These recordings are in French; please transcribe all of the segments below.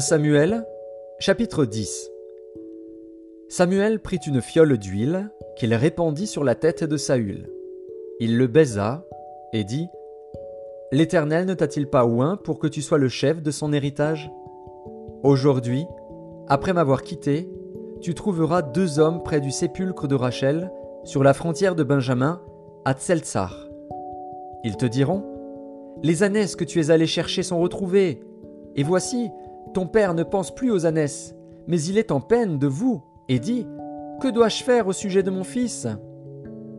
1 Samuel, chapitre 10 Samuel prit une fiole d'huile qu'il répandit sur la tête de Saül. Il le baisa et dit L'Éternel ne t'a-t-il pas oint pour que tu sois le chef de son héritage? Aujourd'hui, après m'avoir quitté, tu trouveras deux hommes près du sépulcre de Rachel, sur la frontière de Benjamin, à Tseltsar. Ils te diront Les ânesses que tu es allé chercher sont retrouvées. Et voici, ton père ne pense plus aux ânesses, mais il est en peine de vous, et dit Que dois-je faire au sujet de mon fils?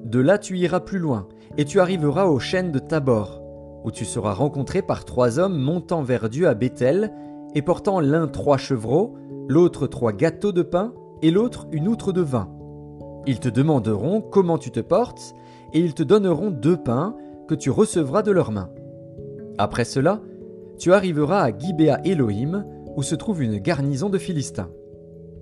De là tu iras plus loin, et tu arriveras aux chênes de Tabor, où tu seras rencontré par trois hommes montant vers Dieu à Bethel, et portant l'un trois chevreaux, l'autre trois gâteaux de pain, et l'autre une outre de vin. Ils te demanderont comment tu te portes, et ils te donneront deux pains que tu recevras de leurs mains. Après cela, tu arriveras à Gibea Elohim, où se trouve une garnison de Philistins.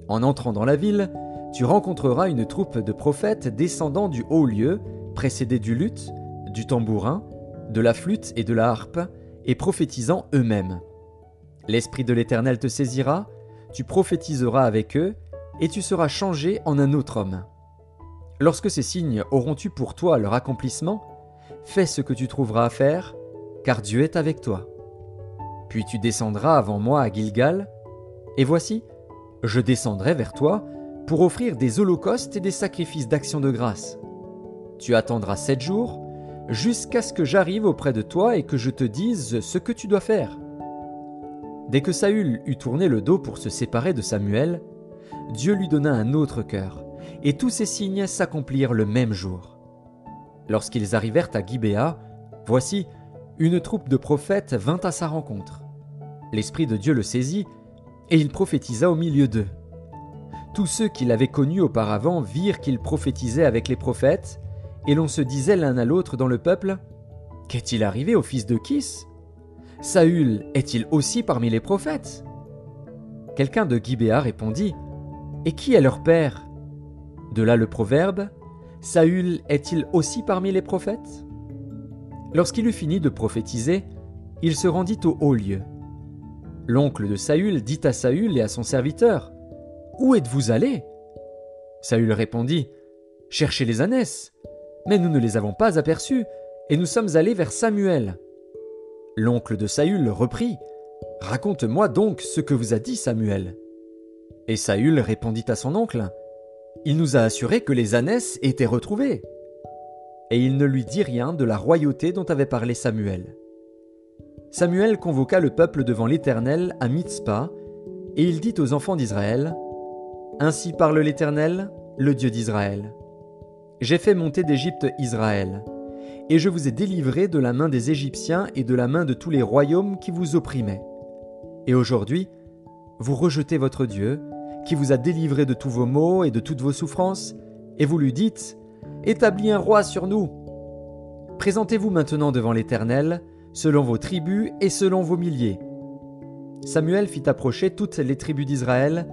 En entrant dans la ville, tu rencontreras une troupe de prophètes descendant du haut lieu, précédés du luth, du tambourin, de la flûte et de la harpe, et prophétisant eux-mêmes. L'Esprit de l'Éternel te saisira, tu prophétiseras avec eux, et tu seras changé en un autre homme. Lorsque ces signes auront eu pour toi leur accomplissement, fais ce que tu trouveras à faire, car Dieu est avec toi. Puis tu descendras avant moi à Gilgal, et voici, je descendrai vers toi pour offrir des holocaustes et des sacrifices d'action de grâce. Tu attendras sept jours, jusqu'à ce que j'arrive auprès de toi et que je te dise ce que tu dois faire. Dès que Saül eut tourné le dos pour se séparer de Samuel, Dieu lui donna un autre cœur, et tous ces signes s'accomplirent le même jour. Lorsqu'ils arrivèrent à Gibéa, voici, une troupe de prophètes vint à sa rencontre. L'Esprit de Dieu le saisit, et il prophétisa au milieu d'eux. Tous ceux qui l'avaient connu auparavant virent qu'il prophétisait avec les prophètes, et l'on se disait l'un à l'autre dans le peuple Qu'est-il arrivé au fils de Kis? Saül est-il aussi parmi les prophètes? Quelqu'un de Gibéa répondit Et qui est leur père? De là le proverbe Saül est-il aussi parmi les prophètes? Lorsqu'il eut fini de prophétiser, il se rendit au haut lieu. L'oncle de Saül dit à Saül et à son serviteur Où êtes-vous allés Saül répondit Cherchez les ânesses. Mais nous ne les avons pas aperçus, et nous sommes allés vers Samuel. L'oncle de Saül reprit Raconte-moi donc ce que vous a dit Samuel. Et Saül répondit à son oncle Il nous a assuré que les ânesses étaient retrouvées. Et il ne lui dit rien de la royauté dont avait parlé Samuel. Samuel convoqua le peuple devant l'Éternel à Mitzpah, et il dit aux enfants d'Israël Ainsi parle l'Éternel, le Dieu d'Israël. J'ai fait monter d'Égypte Israël et je vous ai délivré de la main des Égyptiens et de la main de tous les royaumes qui vous opprimaient. Et aujourd'hui, vous rejetez votre Dieu, qui vous a délivré de tous vos maux et de toutes vos souffrances, et vous lui dites, Établis un roi sur nous. Présentez-vous maintenant devant l'Éternel, selon vos tribus et selon vos milliers. Samuel fit approcher toutes les tribus d'Israël,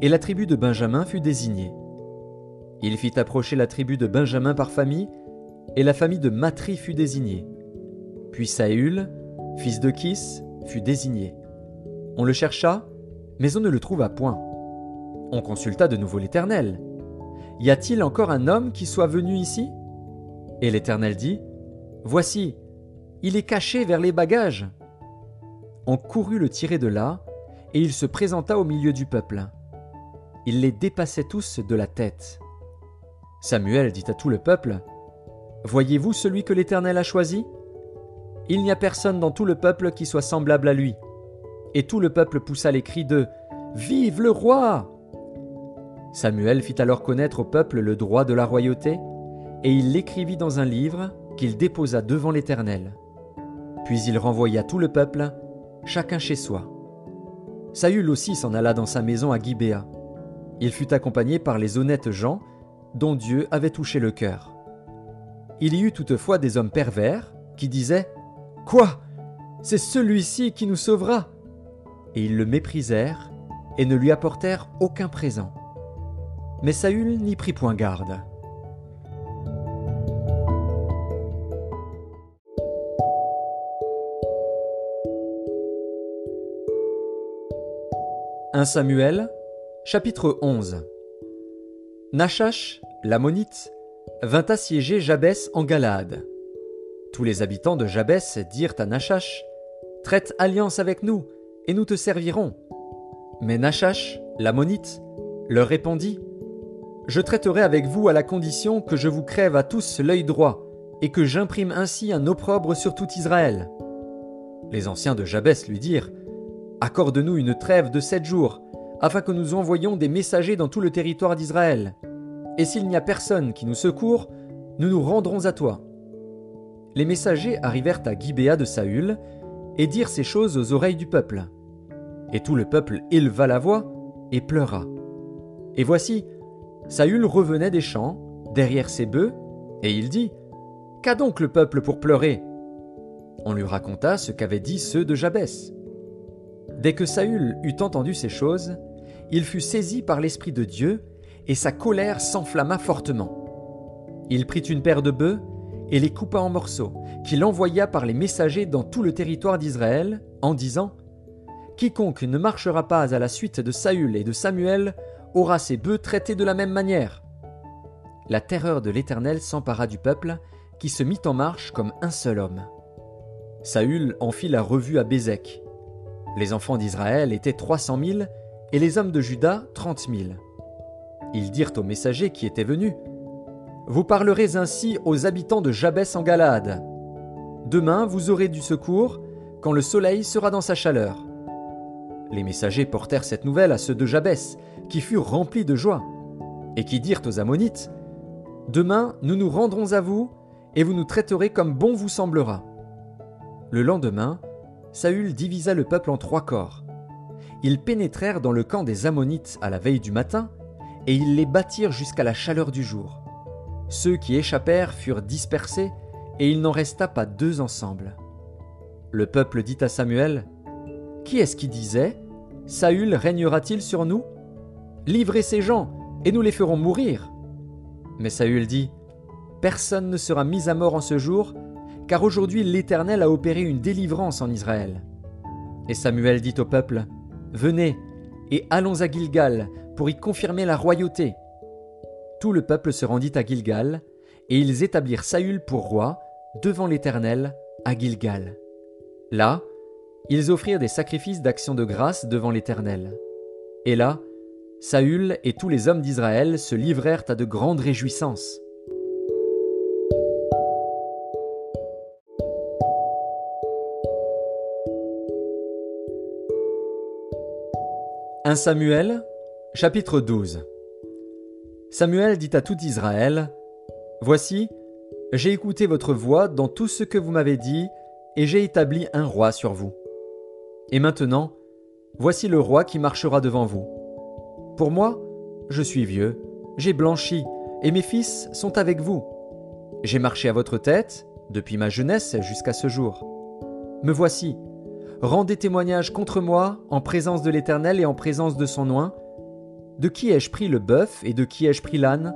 et la tribu de Benjamin fut désignée. Il fit approcher la tribu de Benjamin par famille, et la famille de Matri fut désignée. Puis Saül, fils de Kis, fut désigné. On le chercha, mais on ne le trouva point. On consulta de nouveau l'Éternel. Y a-t-il encore un homme qui soit venu ici? Et l'Éternel dit, Voici, il est caché vers les bagages. On courut le tirer de là, et il se présenta au milieu du peuple. Il les dépassait tous de la tête. Samuel dit à tout le peuple, Voyez-vous celui que l'Éternel a choisi? Il n'y a personne dans tout le peuple qui soit semblable à lui. Et tout le peuple poussa les cris de Vive le roi Samuel fit alors connaître au peuple le droit de la royauté, et il l'écrivit dans un livre qu'il déposa devant l'Éternel. Puis il renvoya tout le peuple, chacun chez soi. Saül aussi s'en alla dans sa maison à Gibéa. Il fut accompagné par les honnêtes gens dont Dieu avait touché le cœur. Il y eut toutefois des hommes pervers qui disaient Quoi C'est celui-ci qui nous sauvera Et ils le méprisèrent et ne lui apportèrent aucun présent. Mais Saül n'y prit point garde. 1 Samuel, chapitre 11 Nachash, l'ammonite, vint assiéger Jabès en Galaad. Tous les habitants de Jabès dirent à Nachash Traite alliance avec nous, et nous te servirons. Mais Nachash, l'ammonite, leur répondit Je traiterai avec vous à la condition que je vous crève à tous l'œil droit, et que j'imprime ainsi un opprobre sur tout Israël. Les anciens de Jabès lui dirent Accorde-nous une trêve de sept jours, afin que nous envoyions des messagers dans tout le territoire d'Israël. Et s'il n'y a personne qui nous secourt, nous nous rendrons à toi. Les messagers arrivèrent à Gibéa de Saül et dirent ces choses aux oreilles du peuple. Et tout le peuple éleva la voix et pleura. Et voici, Saül revenait des champs, derrière ses bœufs, et il dit Qu'a donc le peuple pour pleurer? On lui raconta ce qu'avaient dit ceux de Jabès. Dès que Saül eut entendu ces choses, il fut saisi par l'Esprit de Dieu, et sa colère s'enflamma fortement. Il prit une paire de bœufs et les coupa en morceaux, qu'il envoya par les messagers dans tout le territoire d'Israël, en disant Quiconque ne marchera pas à la suite de Saül et de Samuel aura ses bœufs traités de la même manière. La terreur de l'Éternel s'empara du peuple, qui se mit en marche comme un seul homme. Saül en fit la revue à Bézek. Les enfants d'Israël étaient trois cent mille, et les hommes de Juda trente mille. Ils dirent aux messagers qui étaient venus Vous parlerez ainsi aux habitants de Jabès en Galaad. Demain vous aurez du secours quand le soleil sera dans sa chaleur. Les messagers portèrent cette nouvelle à ceux de Jabès, qui furent remplis de joie, et qui dirent aux Ammonites Demain nous nous rendrons à vous, et vous nous traiterez comme bon vous semblera. Le lendemain, Saül divisa le peuple en trois corps. Ils pénétrèrent dans le camp des Ammonites à la veille du matin, et ils les battirent jusqu'à la chaleur du jour. Ceux qui échappèrent furent dispersés, et il n'en resta pas deux ensemble. Le peuple dit à Samuel Qui est-ce qui disait Saül régnera-t-il sur nous? Livrez ces gens, et nous les ferons mourir. Mais Saül dit Personne ne sera mis à mort en ce jour, car aujourd'hui l'Éternel a opéré une délivrance en Israël. Et Samuel dit au peuple Venez, et allons à Gilgal, pour y confirmer la royauté. Tout le peuple se rendit à Gilgal, et ils établirent Saül pour roi devant l'Éternel à Gilgal. Là, ils offrirent des sacrifices d'action de grâce devant l'Éternel. Et là, Saül et tous les hommes d'Israël se livrèrent à de grandes réjouissances. « 1 Samuel, chapitre 12 Samuel dit à tout Israël Voici, j'ai écouté votre voix dans tout ce que vous m'avez dit, et j'ai établi un roi sur vous. Et maintenant, voici le roi qui marchera devant vous. Pour moi, je suis vieux, j'ai blanchi, et mes fils sont avec vous. J'ai marché à votre tête, depuis ma jeunesse jusqu'à ce jour. Me voici, rendez témoignage contre moi en présence de l'Éternel et en présence de son oint. De qui ai-je pris le bœuf et de qui ai-je pris l'âne?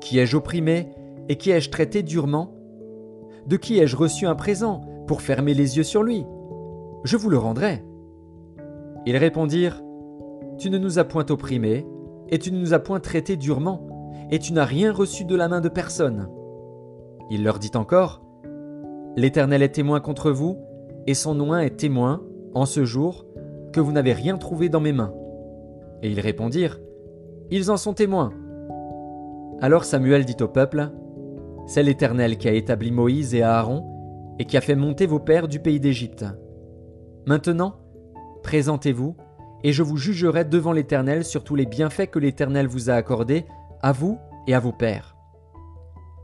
Qui ai-je opprimé et qui ai-je traité durement? De qui ai-je reçu un présent pour fermer les yeux sur lui? Je vous le rendrai. Ils répondirent Tu ne nous as point opprimés, et tu ne nous as point traités durement, et tu n'as rien reçu de la main de personne. Il leur dit encore L'Éternel est témoin contre vous, et son nom est témoin, en ce jour, que vous n'avez rien trouvé dans mes mains. Et ils répondirent Ils en sont témoins. Alors Samuel dit au peuple c'est l'Éternel qui a établi Moïse et Aaron, et qui a fait monter vos pères du pays d'Égypte. Maintenant, présentez-vous, et je vous jugerai devant l'Éternel sur tous les bienfaits que l'Éternel vous a accordés, à vous et à vos pères.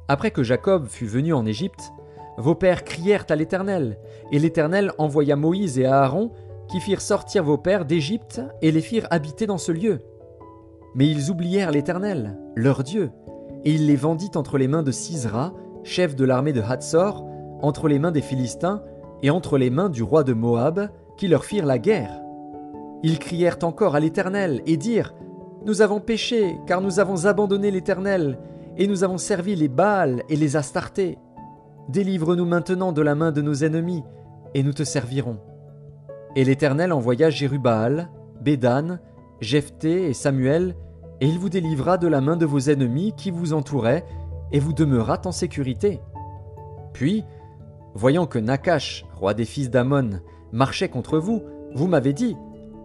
Après que Jacob fut venu en Égypte, vos pères crièrent à l'Éternel, et l'Éternel envoya Moïse et Aaron, qui firent sortir vos pères d'Égypte et les firent habiter dans ce lieu. Mais ils oublièrent l'Éternel, leur Dieu, et il les vendit entre les mains de Sisra, chef de l'armée de Hatzor, entre les mains des Philistins et entre les mains du roi de Moab, qui leur firent la guerre. Ils crièrent encore à l'Éternel et dirent Nous avons péché, car nous avons abandonné l'Éternel, et nous avons servi les Baals et les Astartés. Délivre-nous maintenant de la main de nos ennemis, et nous te servirons. Et l'Éternel envoya Jérubaal, Bédan, Jephthé et Samuel, et il vous délivra de la main de vos ennemis qui vous entouraient, et vous demeurâtes en sécurité. Puis, voyant que Nakash, roi des fils d'Amon, marchait contre vous, vous m'avez dit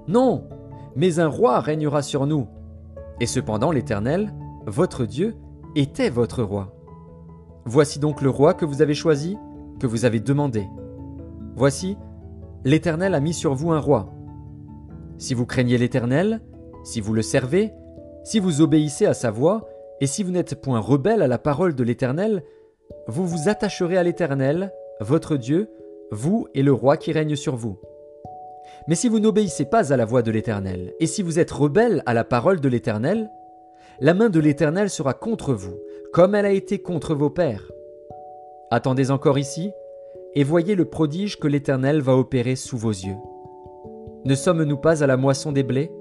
Non, mais un roi régnera sur nous. Et cependant l'Éternel, votre Dieu, était votre roi. Voici donc le roi que vous avez choisi, que vous avez demandé. Voici, l'Éternel a mis sur vous un roi. Si vous craignez l'Éternel, si vous le servez, si vous obéissez à sa voix, et si vous n'êtes point rebelle à la parole de l'Éternel, vous vous attacherez à l'Éternel, votre Dieu, vous et le roi qui règne sur vous. Mais si vous n'obéissez pas à la voix de l'Éternel, et si vous êtes rebelle à la parole de l'Éternel, la main de l'Éternel sera contre vous, comme elle a été contre vos pères. Attendez encore ici, et voyez le prodige que l'Éternel va opérer sous vos yeux. Ne sommes-nous pas à la moisson des blés?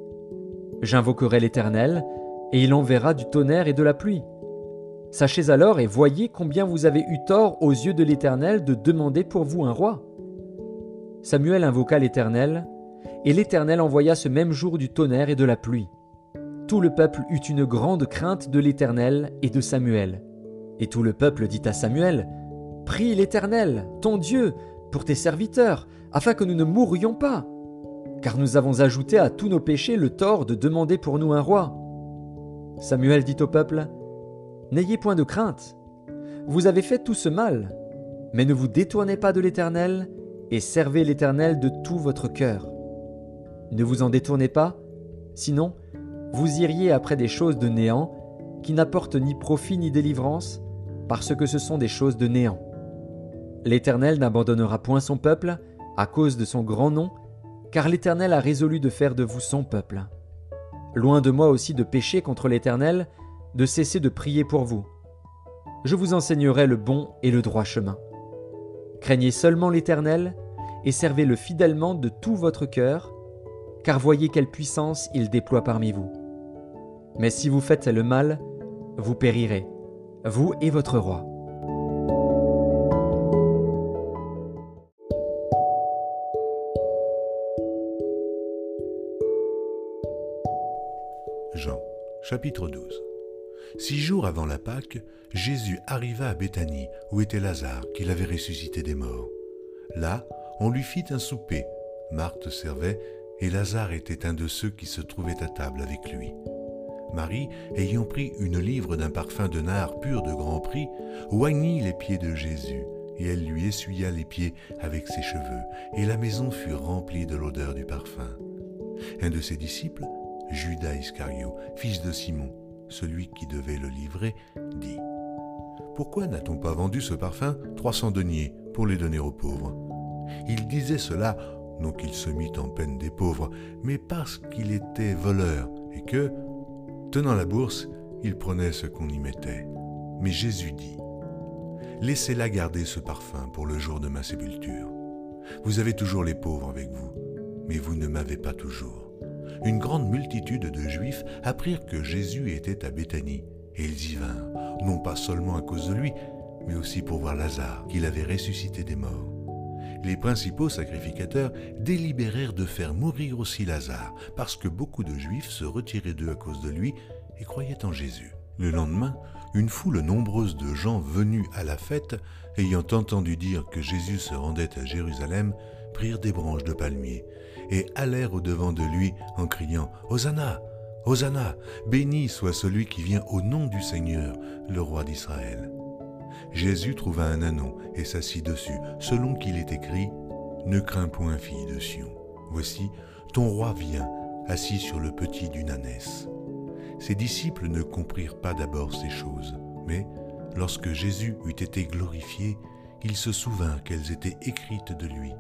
J'invoquerai l'Éternel, et il enverra du tonnerre et de la pluie. Sachez alors et voyez combien vous avez eu tort aux yeux de l'Éternel de demander pour vous un roi. Samuel invoqua l'Éternel, et l'Éternel envoya ce même jour du tonnerre et de la pluie. Tout le peuple eut une grande crainte de l'Éternel et de Samuel. Et tout le peuple dit à Samuel, Prie l'Éternel, ton Dieu, pour tes serviteurs, afin que nous ne mourions pas, car nous avons ajouté à tous nos péchés le tort de demander pour nous un roi. Samuel dit au peuple, N'ayez point de crainte, vous avez fait tout ce mal, mais ne vous détournez pas de l'Éternel, et servez l'Éternel de tout votre cœur. Ne vous en détournez pas, sinon vous iriez après des choses de néant, qui n'apportent ni profit ni délivrance, parce que ce sont des choses de néant. L'Éternel n'abandonnera point son peuple à cause de son grand nom, car l'Éternel a résolu de faire de vous son peuple. Loin de moi aussi de pécher contre l'Éternel, de cesser de prier pour vous. Je vous enseignerai le bon et le droit chemin. Craignez seulement l'Éternel, et servez-le fidèlement de tout votre cœur, car voyez quelle puissance il déploie parmi vous. Mais si vous faites le mal, vous périrez, vous et votre roi. Jean, chapitre 12 Six jours avant la Pâque, Jésus arriva à Béthanie, où était Lazare, qu'il avait ressuscité des morts. Là, on lui fit un souper. Marthe servait, et Lazare était un de ceux qui se trouvaient à table avec lui. Marie, ayant pris une livre d'un parfum de nard pur de grand prix, oignit les pieds de Jésus, et elle lui essuya les pieds avec ses cheveux, et la maison fut remplie de l'odeur du parfum. Un de ses disciples, Judas Iscario, fils de Simon, celui qui devait le livrer, dit Pourquoi n'a-t-on pas vendu ce parfum 300 deniers pour les donner aux pauvres? Il disait cela non qu'il se mit en peine des pauvres, mais parce qu'il était voleur et que, tenant la bourse, il prenait ce qu'on y mettait. Mais Jésus dit Laissez-la garder ce parfum pour le jour de ma sépulture. Vous avez toujours les pauvres avec vous, mais vous ne m'avez pas toujours une grande multitude de Juifs apprirent que Jésus était à Béthanie, et ils y vinrent, non pas seulement à cause de lui, mais aussi pour voir Lazare, qu'il avait ressuscité des morts. Les principaux sacrificateurs délibérèrent de faire mourir aussi Lazare, parce que beaucoup de Juifs se retiraient d'eux à cause de lui et croyaient en Jésus. Le lendemain, une foule nombreuse de gens venus à la fête, ayant entendu dire que Jésus se rendait à Jérusalem, prirent des branches de palmier et allèrent au-devant de lui en criant Hosanna Hosanna Béni soit celui qui vient au nom du Seigneur, le roi d'Israël. Jésus trouva un anon et s'assit dessus, selon qu'il est écrit Ne crains point, fille de Sion. Voici, ton roi vient, assis sur le petit d'une ânesse. Ses disciples ne comprirent pas d'abord ces choses, mais lorsque Jésus eut été glorifié, il se souvint qu'elles étaient écrites de lui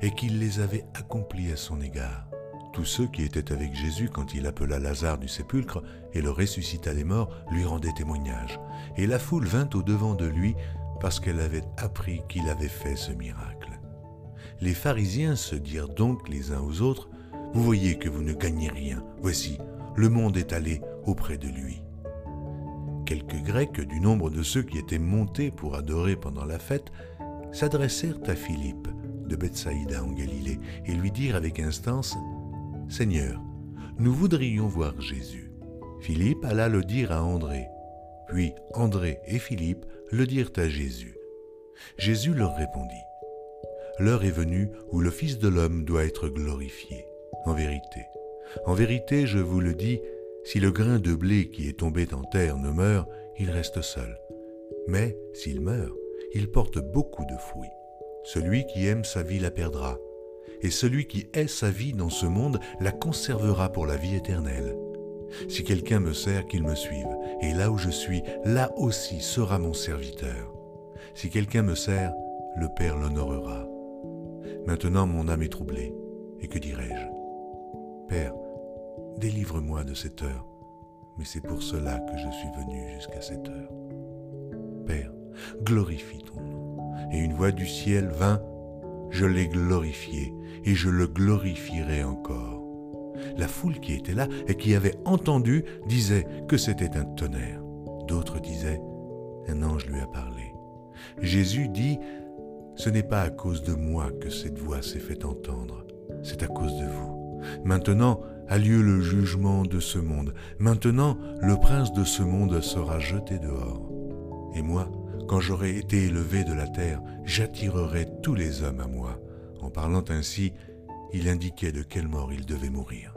et qu'il les avait accomplies à son égard. Tous ceux qui étaient avec Jésus quand il appela Lazare du sépulcre et le ressuscita des morts lui rendaient témoignage, et la foule vint au-devant de lui parce qu'elle avait appris qu'il avait fait ce miracle. Les pharisiens se dirent donc les uns aux autres, Vous voyez que vous ne gagnez rien, voici, le monde est allé auprès de lui. Quelques Grecs du nombre de ceux qui étaient montés pour adorer pendant la fête s'adressèrent à Philippe de Bethsaïda en Galilée et lui dirent avec instance Seigneur, nous voudrions voir Jésus. Philippe alla le dire à André. Puis André et Philippe le dirent à Jésus. Jésus leur répondit. L'heure est venue où le Fils de l'homme doit être glorifié. En vérité, en vérité, je vous le dis, si le grain de blé qui est tombé en terre ne meurt, il reste seul. Mais s'il meurt, il porte beaucoup de fruits. Celui qui aime sa vie la perdra, et celui qui hait sa vie dans ce monde la conservera pour la vie éternelle. Si quelqu'un me sert, qu'il me suive, et là où je suis, là aussi sera mon serviteur. Si quelqu'un me sert, le Père l'honorera. Maintenant mon âme est troublée, et que dirais-je? Père, délivre-moi de cette heure, mais c'est pour cela que je suis venu jusqu'à cette heure. Père, glorifie ton nom. Et une voix du ciel vint, je l'ai glorifié, et je le glorifierai encore. La foule qui était là et qui avait entendu disait que c'était un tonnerre. D'autres disaient, un ange lui a parlé. Jésus dit, ce n'est pas à cause de moi que cette voix s'est fait entendre, c'est à cause de vous. Maintenant a lieu le jugement de ce monde. Maintenant le prince de ce monde sera jeté dehors. Et moi, quand j'aurai été élevé de la terre, j'attirerai tous les hommes à moi. En parlant ainsi, il indiquait de quelle mort il devait mourir.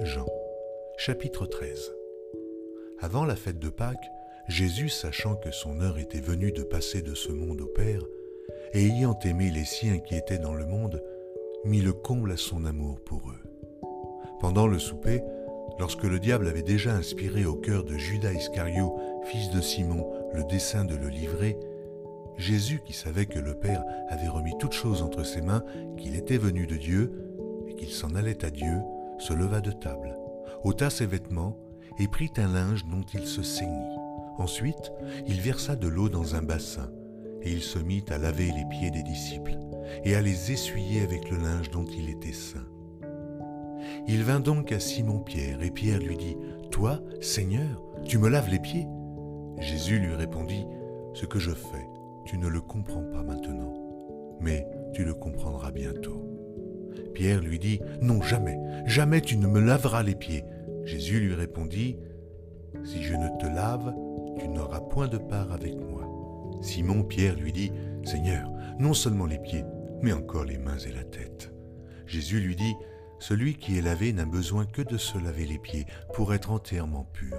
Jean, chapitre 13 Avant la fête de Pâques, Jésus, sachant que son heure était venue de passer de ce monde au Père, et ayant aimé les siens qui étaient dans le monde, mit le comble à son amour pour eux. Pendant le souper, lorsque le diable avait déjà inspiré au cœur de Judas Iscario, fils de Simon, le dessein de le livrer, Jésus, qui savait que le Père avait remis toutes choses entre ses mains, qu'il était venu de Dieu, et qu'il s'en allait à Dieu, se leva de table, ôta ses vêtements et prit un linge dont il se ceignit. Ensuite, il versa de l'eau dans un bassin, et il se mit à laver les pieds des disciples, et à les essuyer avec le linge dont il était saint. Il vint donc à Simon-Pierre, et Pierre lui dit, Toi, Seigneur, tu me laves les pieds Jésus lui répondit, Ce que je fais, tu ne le comprends pas maintenant, mais tu le comprendras bientôt. Pierre lui dit, Non, jamais, jamais tu ne me laveras les pieds. Jésus lui répondit, Si je ne te lave, tu n'auras point de part avec moi. Simon Pierre lui dit, Seigneur, non seulement les pieds, mais encore les mains et la tête. Jésus lui dit, Celui qui est lavé n'a besoin que de se laver les pieds pour être entièrement pur.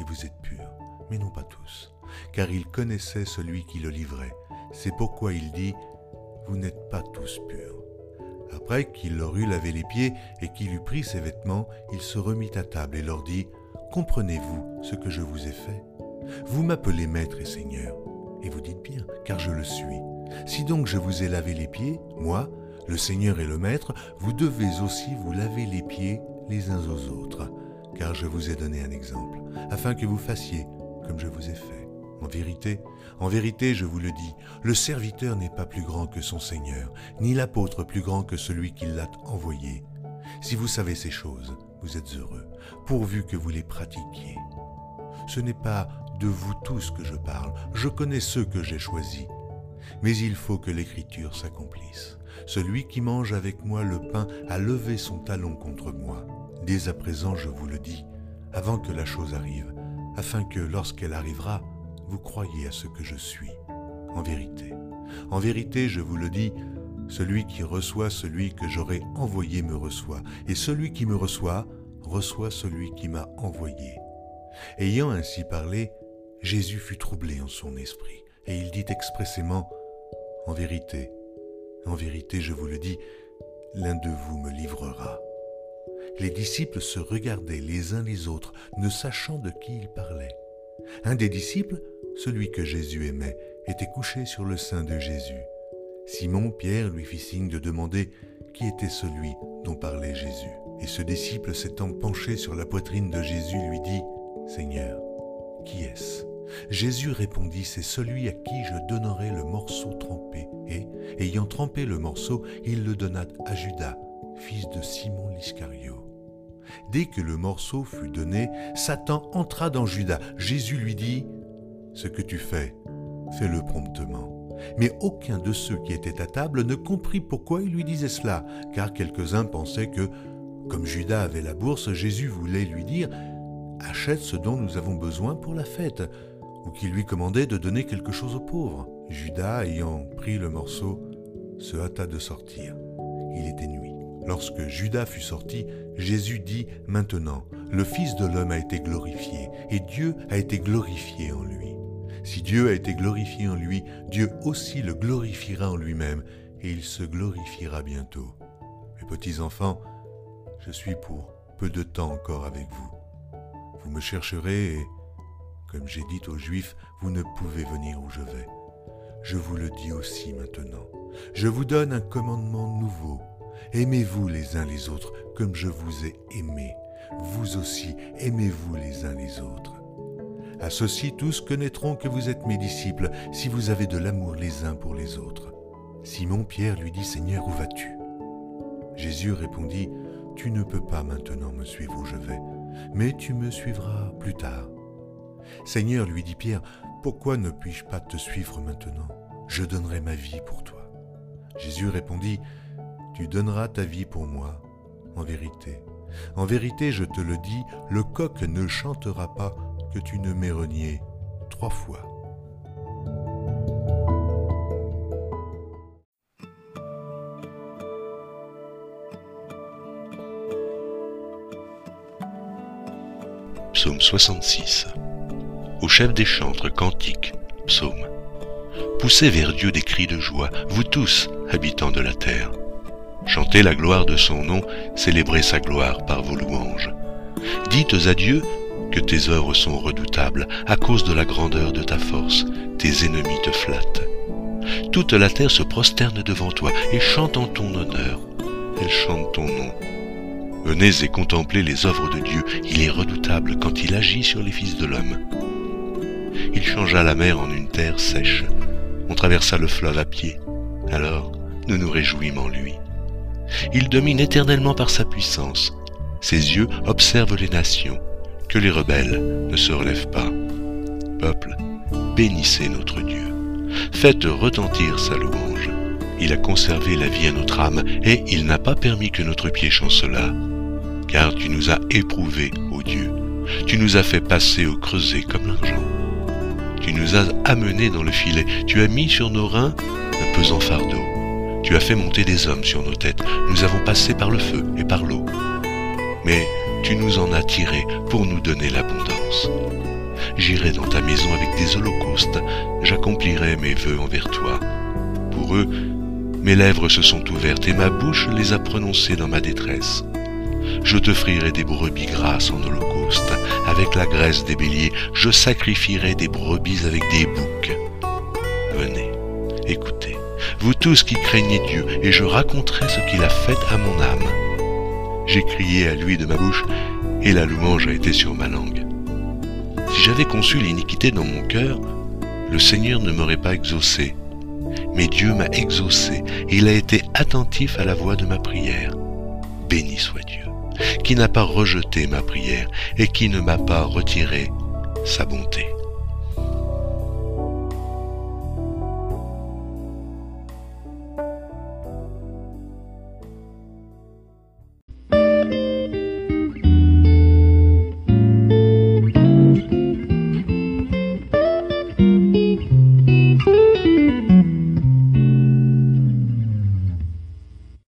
Et vous êtes purs, mais non pas tous, car il connaissait celui qui le livrait. C'est pourquoi il dit, Vous n'êtes pas tous purs. Après qu'il leur eut lavé les pieds et qu'il eut pris ses vêtements, il se remit à table et leur dit, Comprenez-vous ce que je vous ai fait? Vous m'appelez Maître et Seigneur, et vous dites bien, car je le suis. Si donc je vous ai lavé les pieds, moi, le Seigneur et le Maître, vous devez aussi vous laver les pieds les uns aux autres, car je vous ai donné un exemple, afin que vous fassiez comme je vous ai fait. En vérité, en vérité, je vous le dis, le serviteur n'est pas plus grand que son Seigneur, ni l'apôtre plus grand que celui qui l'a envoyé. Si vous savez ces choses, vous êtes heureux, pourvu que vous les pratiquiez. Ce n'est pas de vous tous que je parle, je connais ceux que j'ai choisis. Mais il faut que l'Écriture s'accomplisse. Celui qui mange avec moi le pain a levé son talon contre moi. Dès à présent, je vous le dis, avant que la chose arrive, afin que, lorsqu'elle arrivera, vous croyez à ce que je suis. En vérité, en vérité, je vous le dis, celui qui reçoit celui que j'aurai envoyé me reçoit, et celui qui me reçoit reçoit celui qui m'a envoyé. Ayant ainsi parlé, Jésus fut troublé en son esprit, et il dit expressément, En vérité, en vérité, je vous le dis, l'un de vous me livrera. Les disciples se regardaient les uns les autres, ne sachant de qui ils parlaient. Un des disciples, celui que Jésus aimait, était couché sur le sein de Jésus. Simon Pierre lui fit signe de demander qui était celui dont parlait Jésus. Et ce disciple s'étant penché sur la poitrine de Jésus lui dit, Seigneur, qui est-ce? Jésus répondit, C'est celui à qui je donnerai le morceau trempé. Et, ayant trempé le morceau, il le donna à Judas, fils de Simon l'Iscario. Dès que le morceau fut donné, Satan entra dans Judas. Jésus lui dit, Ce que tu fais, fais-le promptement. Mais aucun de ceux qui étaient à table ne comprit pourquoi il lui disait cela, car quelques-uns pensaient que, comme Judas avait la bourse, Jésus voulait lui dire Achète ce dont nous avons besoin pour la fête, ou qu'il lui commandait de donner quelque chose aux pauvres. Judas, ayant pris le morceau, se hâta de sortir. Il était nuit. Lorsque Judas fut sorti, Jésus dit Maintenant, le Fils de l'homme a été glorifié, et Dieu a été glorifié en lui. Si Dieu a été glorifié en lui, Dieu aussi le glorifiera en lui-même, et il se glorifiera bientôt. Mes petits enfants, je suis pour peu de temps encore avec vous. Vous me chercherez et, comme j'ai dit aux Juifs, vous ne pouvez venir où je vais. Je vous le dis aussi maintenant. Je vous donne un commandement nouveau. Aimez-vous les uns les autres comme je vous ai aimé. Vous aussi, aimez-vous les uns les autres. À ceci tous connaîtront que vous êtes mes disciples si vous avez de l'amour les uns pour les autres. Simon Pierre lui dit Seigneur, où vas-tu? Jésus répondit Tu ne peux pas maintenant me suivre où je vais, mais tu me suivras plus tard. Seigneur, lui dit Pierre, pourquoi ne puis-je pas te suivre maintenant? Je donnerai ma vie pour toi. Jésus répondit, Tu donneras ta vie pour moi, en vérité. En vérité, je te le dis, le coq ne chantera pas que tu ne m'aies renié trois fois. Psaume 66 Au chef des chantres, cantique, psaume. Poussez vers Dieu des cris de joie, vous tous, habitants de la terre. Chantez la gloire de son nom, célébrez sa gloire par vos louanges. Dites à Dieu que tes œuvres sont redoutables à cause de la grandeur de ta force, tes ennemis te flattent. Toute la terre se prosterne devant toi et chante en ton honneur. Elle chante ton nom. Venez et contemplez les œuvres de Dieu, il est redoutable quand il agit sur les fils de l'homme. Il changea la mer en une terre sèche, on traversa le fleuve à pied, alors nous nous réjouîmes en lui. Il domine éternellement par sa puissance, ses yeux observent les nations, que les rebelles ne se relèvent pas. Peuple, bénissez notre Dieu. Faites retentir sa louange. Il a conservé la vie à notre âme, et il n'a pas permis que notre pied chancelât. Car tu nous as éprouvés, ô Dieu. Tu nous as fait passer au creuset comme l'argent. Nous as amenés dans le filet. Tu as mis sur nos reins un pesant fardeau. Tu as fait monter des hommes sur nos têtes. Nous avons passé par le feu et par l'eau. Mais tu nous en as tirés pour nous donner l'abondance. J'irai dans ta maison avec des holocaustes, j'accomplirai mes vœux envers toi. Pour eux, mes lèvres se sont ouvertes et ma bouche les a prononcées dans ma détresse. Je te frierai des brebis grasses en avec la graisse des béliers, je sacrifierai des brebis avec des boucs. Venez, écoutez, vous tous qui craignez Dieu, et je raconterai ce qu'il a fait à mon âme. J'ai crié à lui de ma bouche, et la louange a été sur ma langue. Si j'avais conçu l'iniquité dans mon cœur, le Seigneur ne m'aurait pas exaucé. Mais Dieu m'a exaucé, et il a été attentif à la voix de ma prière. Béni soit Dieu, qui n'a pas rejeté ma prière, et qui ne m'a pas retiré sa bonté.